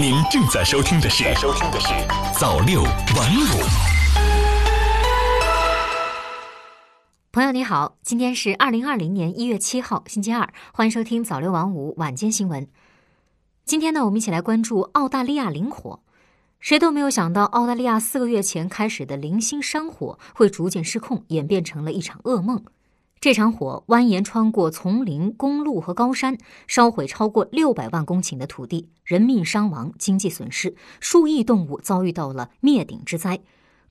您正在收听的是《收听的是早六晚五》。朋友你好，今天是二零二零年一月七号，星期二，欢迎收听早六晚五晚间新闻。今天呢，我们一起来关注澳大利亚林火。谁都没有想到，澳大利亚四个月前开始的零星山火会逐渐失控，演变成了一场噩梦。这场火蜿蜒穿过丛林、公路和高山，烧毁超过六百万公顷的土地，人命伤亡，经济损失，数亿动物遭遇到了灭顶之灾。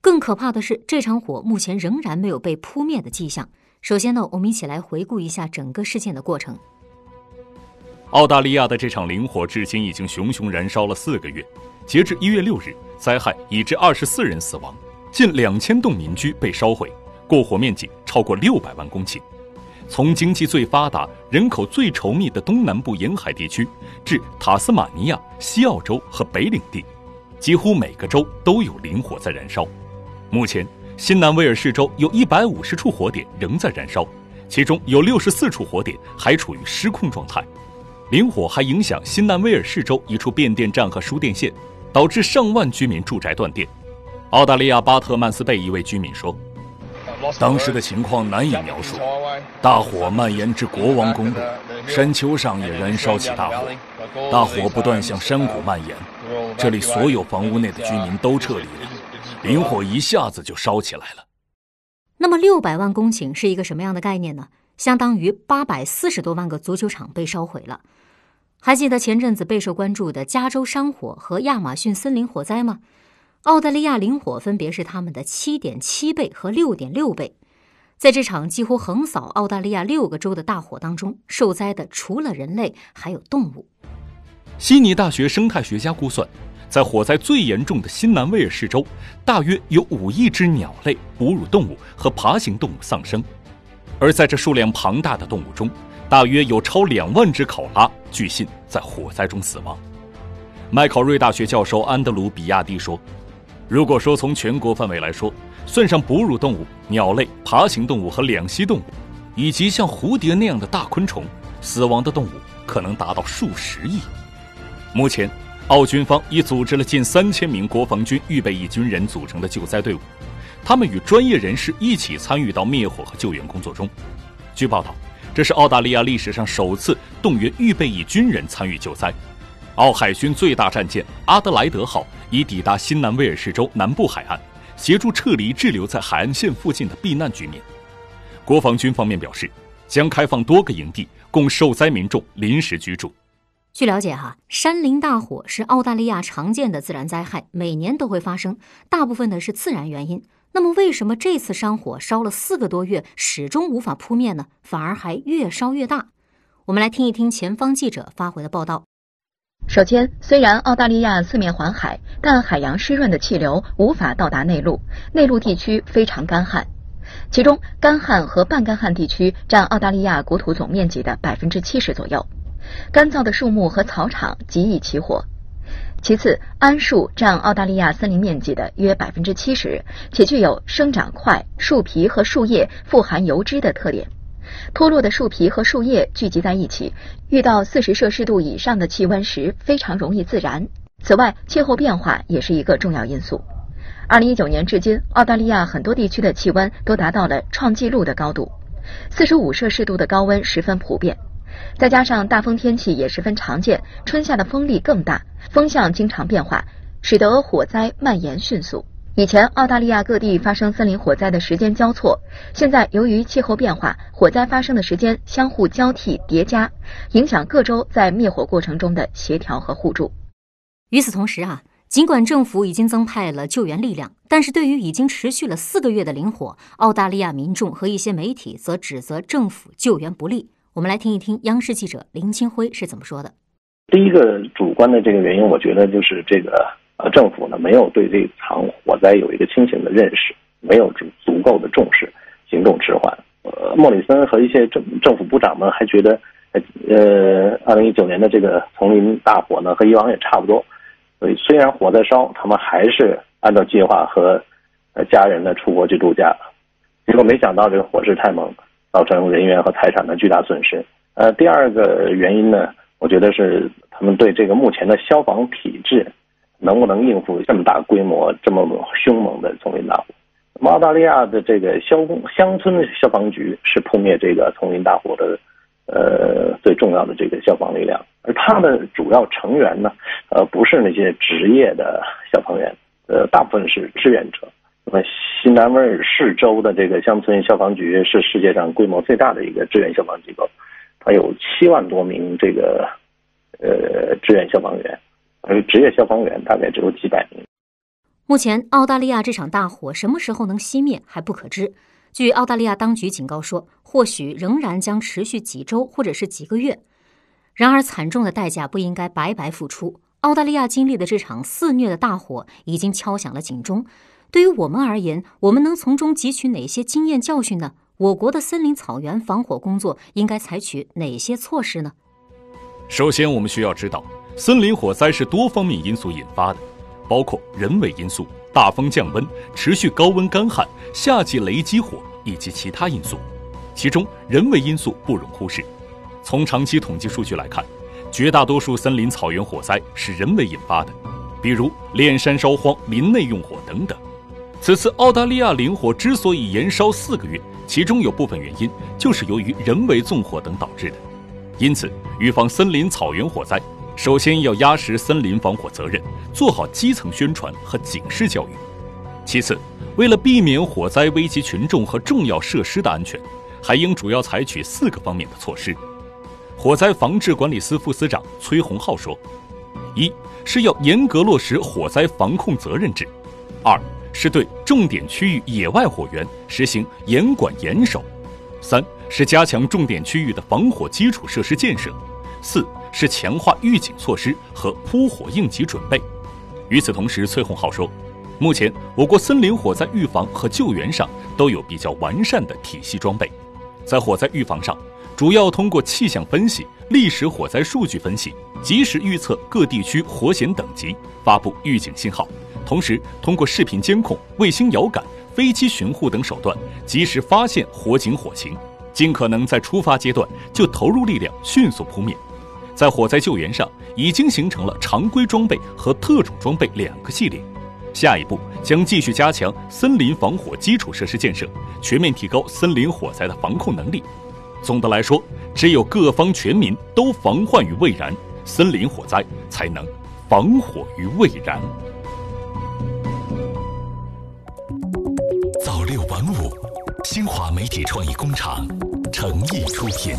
更可怕的是，这场火目前仍然没有被扑灭的迹象。首先呢，我们一起来回顾一下整个事件的过程。澳大利亚的这场林火至今已经熊熊燃烧了四个月，截至一月六日，灾害已致二十四人死亡，近两千栋民居被烧毁，过火面积超过六百万公顷。从经济最发达、人口最稠密的东南部沿海地区，至塔斯马尼亚、西澳洲和北领地，几乎每个州都有林火在燃烧。目前，新南威尔士州有一百五十处火点仍在燃烧，其中有六十四处火点还处于失控状态。林火还影响新南威尔士州一处变电站和输电线，导致上万居民住宅断电。澳大利亚巴特曼斯贝一位居民说：“当时的情况难以描述，大火蔓延至国王公路，山丘上也燃烧起大火，大火不断向山谷蔓延，这里所有房屋内的居民都撤离了，林火一下子就烧起来了。”那么，六百万公顷是一个什么样的概念呢？相当于八百四十多万个足球场被烧毁了。还记得前阵子备受关注的加州山火和亚马逊森林火灾吗？澳大利亚林火分别是他们的七点七倍和六点六倍。在这场几乎横扫澳大利亚六个州的大火当中，受灾的除了人类，还有动物。悉尼大学生态学家估算，在火灾最严重的新南威尔士州，大约有五亿只鸟类、哺乳动物和爬行动物丧生，而在这数量庞大的动物中，大约有超两万只考拉，据信在火灾中死亡。麦考瑞大学教授安德鲁·比亚蒂说：“如果说从全国范围来说，算上哺乳动物、鸟类、爬行动物和两栖动物，以及像蝴蝶那样的大昆虫，死亡的动物可能达到数十亿。”目前，澳军方已组织了近三千名国防军预备役军人组成的救灾队伍，他们与专业人士一起参与到灭火和救援工作中。据报道。这是澳大利亚历史上首次动员预备役军人参与救灾。澳海军最大战舰“阿德莱德号”已抵达新南威尔士州南部海岸，协助撤离滞留在海岸线附近的避难居民。国防军方面表示，将开放多个营地供受灾民众临时居住。据了解，哈，山林大火是澳大利亚常见的自然灾害，每年都会发生，大部分呢是自然原因。那么，为什么这次山火烧了四个多月，始终无法扑灭呢？反而还越烧越大？我们来听一听前方记者发回的报道。首先，虽然澳大利亚四面环海，但海洋湿润的气流无法到达内陆，内陆地区非常干旱。其中，干旱和半干旱地区占澳大利亚国土总面积的百分之七十左右，干燥的树木和草场极易起火。其次，桉树占澳大利亚森林面积的约百分之七十，且具有生长快、树皮和树叶富含油脂的特点。脱落的树皮和树叶聚集在一起，遇到四十摄氏度以上的气温时，非常容易自燃。此外，气候变化也是一个重要因素。二零一九年至今，澳大利亚很多地区的气温都达到了创纪录的高度，四十五摄氏度的高温十分普遍。再加上大风天气也十分常见，春夏的风力更大，风向经常变化，使得火灾蔓延迅速。以前澳大利亚各地发生森林火灾的时间交错，现在由于气候变化，火灾发生的时间相互交替叠加，影响各州在灭火过程中的协调和互助。与此同时啊，尽管政府已经增派了救援力量，但是对于已经持续了四个月的林火，澳大利亚民众和一些媒体则指责政府救援不力。我们来听一听央视记者林清辉是怎么说的。第一个主观的这个原因，我觉得就是这个呃政府呢没有对这场火灾有一个清醒的认识，没有足足够的重视，行动迟缓。呃，莫里森和一些政政府部长们还觉得，呃，二零一九年的这个丛林大火呢和以往也差不多，所以虽然火在烧，他们还是按照计划和家人呢出国去度假。结果没想到这个火势太猛。造成人员和财产的巨大损失。呃，第二个原因呢，我觉得是他们对这个目前的消防体制能不能应付这么大规模、这么凶猛的丛林大火。那么澳大利亚的这个消乡村消防局是扑灭这个丛林大火的呃最重要的这个消防力量，而它的主要成员呢，呃，不是那些职业的消防员，呃，大部分是志愿者。那么新南威尔士州的这个乡村消防局是世界上规模最大的一个志愿消防机构。它有七万多名这个呃志愿消防员，而职业消防员大概只有几百名。目前，澳大利亚这场大火什么时候能熄灭还不可知。据澳大利亚当局警告说，或许仍然将持续几周或者是几个月。然而，惨重的代价不应该白白付出。澳大利亚经历的这场肆虐的大火已经敲响了警钟。对于我们而言，我们能从中汲取哪些经验教训呢？我国的森林草原防火工作应该采取哪些措施呢？首先，我们需要知道，森林火灾是多方面因素引发的，包括人为因素、大风降温、持续高温干旱、夏季雷击火以及其他因素。其中，人为因素不容忽视。从长期统计数据来看，绝大多数森林草原火灾是人为引发的，比如炼山烧荒、林内用火等等。此次澳大利亚林火之所以延烧四个月，其中有部分原因就是由于人为纵火等导致的。因此，预防森林草原火灾，首先要压实森林防火责任，做好基层宣传和警示教育。其次，为了避免火灾危及群众和重要设施的安全，还应主要采取四个方面的措施。火灾防治管理司副司长崔洪浩说：“一是要严格落实火灾防控责任制；二。”是对重点区域野外火源实行严管严守，三是加强重点区域的防火基础设施建设，四是强化预警措施和扑火应急准备。与此同时，崔洪浩说，目前我国森林火灾预防和救援上都有比较完善的体系装备，在火灾预防上，主要通过气象分析、历史火灾数据分析，及时预测各地区火险等级，发布预警信号。同时，通过视频监控、卫星遥感、飞机巡护等手段，及时发现火警火情，尽可能在出发阶段就投入力量迅速扑灭。在火灾救援上，已经形成了常规装备和特种装备两个系列。下一步将继续加强森林防火基础设施建设，全面提高森林火灾的防控能力。总的来说，只有各方全民都防患于未然，森林火灾才能防火于未然。早六晚五，新华媒体创意工厂诚意出品。